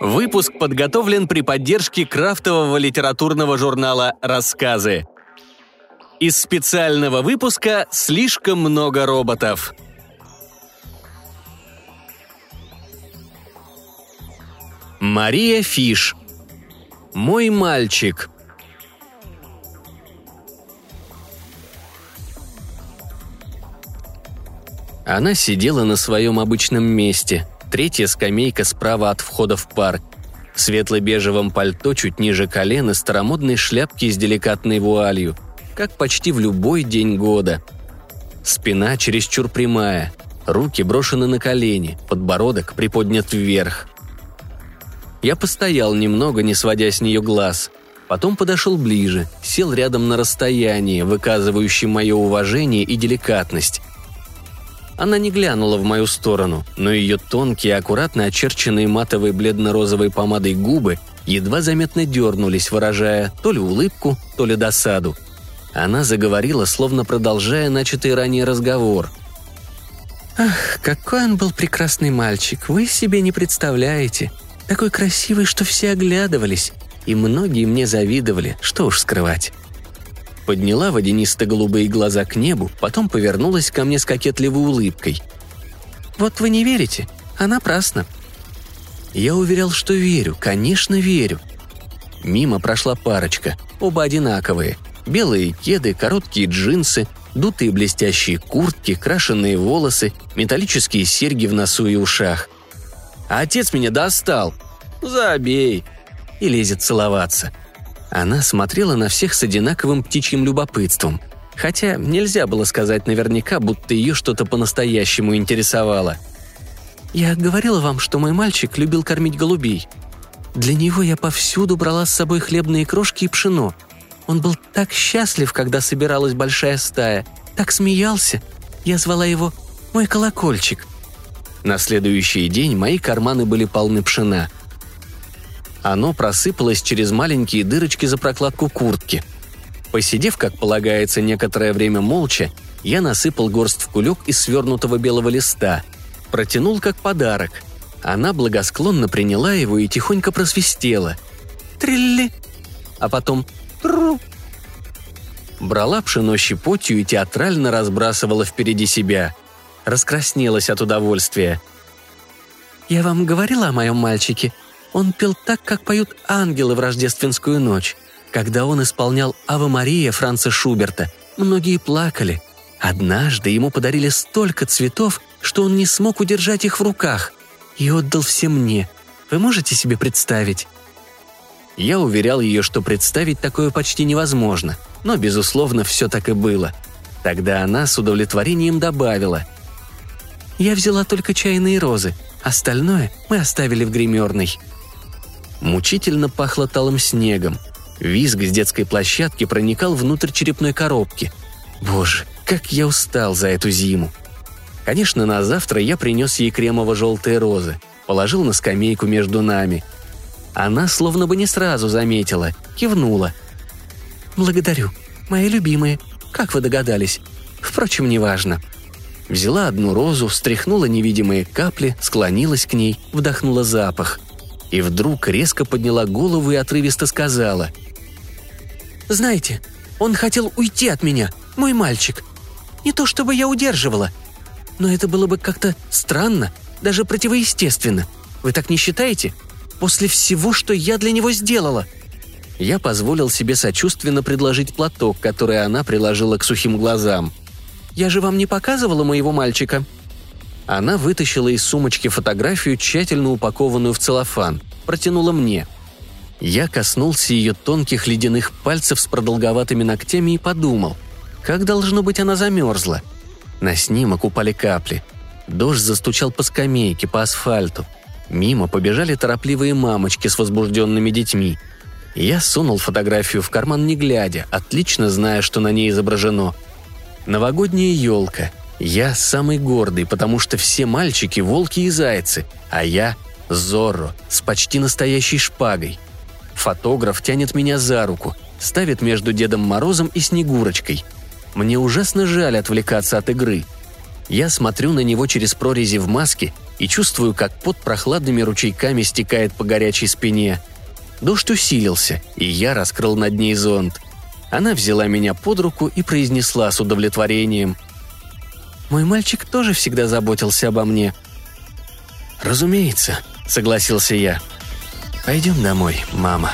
Выпуск подготовлен при поддержке крафтового литературного журнала «Рассказы». Из специального выпуска «Слишком много роботов». Мария Фиш. Мой мальчик. Она сидела на своем обычном месте, третья скамейка справа от входа в парк. В светло-бежевом пальто чуть ниже колена старомодной шляпки с деликатной вуалью, как почти в любой день года. Спина чересчур прямая, руки брошены на колени, подбородок приподнят вверх. Я постоял немного, не сводя с нее глаз. Потом подошел ближе, сел рядом на расстоянии, выказывающем мое уважение и деликатность. Она не глянула в мою сторону, но ее тонкие, аккуратно очерченные матовой бледно-розовой помадой губы едва заметно дернулись, выражая то ли улыбку, то ли досаду. Она заговорила, словно продолжая начатый ранее разговор. «Ах, какой он был прекрасный мальчик, вы себе не представляете. Такой красивый, что все оглядывались, и многие мне завидовали, что уж скрывать. Подняла водянисто-голубые глаза к небу, потом повернулась ко мне с кокетливой улыбкой. «Вот вы не верите, а напрасно». Я уверял, что верю, конечно, верю. Мимо прошла парочка, оба одинаковые. Белые кеды, короткие джинсы, дутые блестящие куртки, крашеные волосы, металлические серьги в носу и ушах – а отец меня достал. Забей. И лезет целоваться. Она смотрела на всех с одинаковым птичьим любопытством. Хотя нельзя было сказать наверняка, будто ее что-то по-настоящему интересовало. «Я говорила вам, что мой мальчик любил кормить голубей. Для него я повсюду брала с собой хлебные крошки и пшено. Он был так счастлив, когда собиралась большая стая, так смеялся. Я звала его «мой колокольчик», на следующий день мои карманы были полны пшена. Оно просыпалось через маленькие дырочки за прокладку куртки. Посидев, как полагается, некоторое время молча, я насыпал горсть в кулек из свернутого белого листа. Протянул как подарок. Она благосклонно приняла его и тихонько просвистела. Трилли. А потом тру. Брала пшено щепотью и театрально разбрасывала впереди себя – раскраснелась от удовольствия. «Я вам говорила о моем мальчике. Он пел так, как поют ангелы в рождественскую ночь. Когда он исполнял «Ава Мария» Франца Шуберта, многие плакали. Однажды ему подарили столько цветов, что он не смог удержать их в руках и отдал все мне. Вы можете себе представить?» Я уверял ее, что представить такое почти невозможно, но, безусловно, все так и было. Тогда она с удовлетворением добавила – я взяла только чайные розы. Остальное мы оставили в гримерной». Мучительно пахло талым снегом. Визг с детской площадки проникал внутрь черепной коробки. Боже, как я устал за эту зиму. Конечно, на завтра я принес ей кремово-желтые розы, положил на скамейку между нами. Она словно бы не сразу заметила, кивнула. «Благодарю. Мои любимые. Как вы догадались? Впрочем, неважно. Взяла одну розу, встряхнула невидимые капли, склонилась к ней, вдохнула запах. И вдруг резко подняла голову и отрывисто сказала. «Знаете, он хотел уйти от меня, мой мальчик. Не то чтобы я удерживала, но это было бы как-то странно, даже противоестественно. Вы так не считаете? После всего, что я для него сделала». Я позволил себе сочувственно предложить платок, который она приложила к сухим глазам – я же вам не показывала моего мальчика». Она вытащила из сумочки фотографию, тщательно упакованную в целлофан, протянула мне. Я коснулся ее тонких ледяных пальцев с продолговатыми ногтями и подумал, как должно быть она замерзла. На снимок упали капли. Дождь застучал по скамейке, по асфальту. Мимо побежали торопливые мамочки с возбужденными детьми. Я сунул фотографию в карман не глядя, отлично зная, что на ней изображено – Новогодняя елка. Я самый гордый, потому что все мальчики – волки и зайцы, а я – Зорро с почти настоящей шпагой. Фотограф тянет меня за руку, ставит между Дедом Морозом и Снегурочкой. Мне ужасно жаль отвлекаться от игры. Я смотрю на него через прорези в маске и чувствую, как под прохладными ручейками стекает по горячей спине. Дождь усилился, и я раскрыл над ней зонт. Она взяла меня под руку и произнесла с удовлетворением – мой мальчик тоже всегда заботился обо мне». «Разумеется», — согласился я. «Пойдем домой, мама».